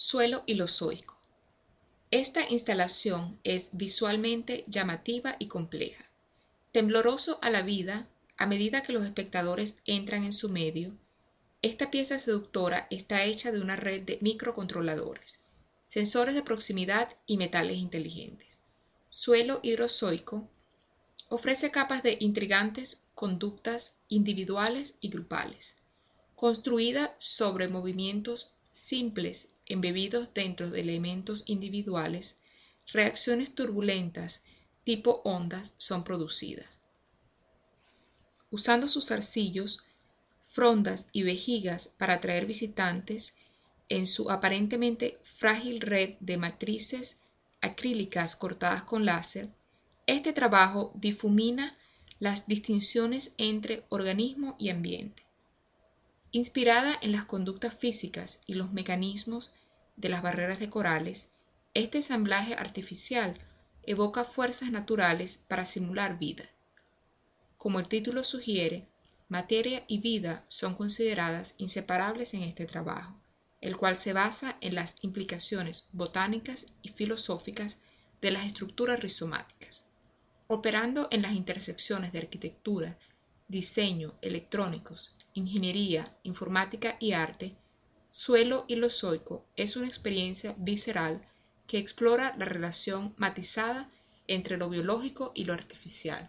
Suelo ilozoico. Esta instalación es visualmente llamativa y compleja. Tembloroso a la vida, a medida que los espectadores entran en su medio, esta pieza seductora está hecha de una red de microcontroladores, sensores de proximidad y metales inteligentes. Suelo hidrozoico ofrece capas de intrigantes conductas individuales y grupales, construida sobre movimientos simples embebidos dentro de elementos individuales, reacciones turbulentas tipo ondas son producidas. Usando sus arcillos, frondas y vejigas para atraer visitantes, en su aparentemente frágil red de matrices acrílicas cortadas con láser, este trabajo difumina las distinciones entre organismo y ambiente. Inspirada en las conductas físicas y los mecanismos de las barreras de corales, este ensamblaje artificial evoca fuerzas naturales para simular vida. Como el título sugiere, materia y vida son consideradas inseparables en este trabajo, el cual se basa en las implicaciones botánicas y filosóficas de las estructuras rizomáticas. Operando en las intersecciones de arquitectura, diseño, electrónicos, ingeniería, informática y arte, Suelo ilozoico es una experiencia visceral que explora la relación matizada entre lo biológico y lo artificial.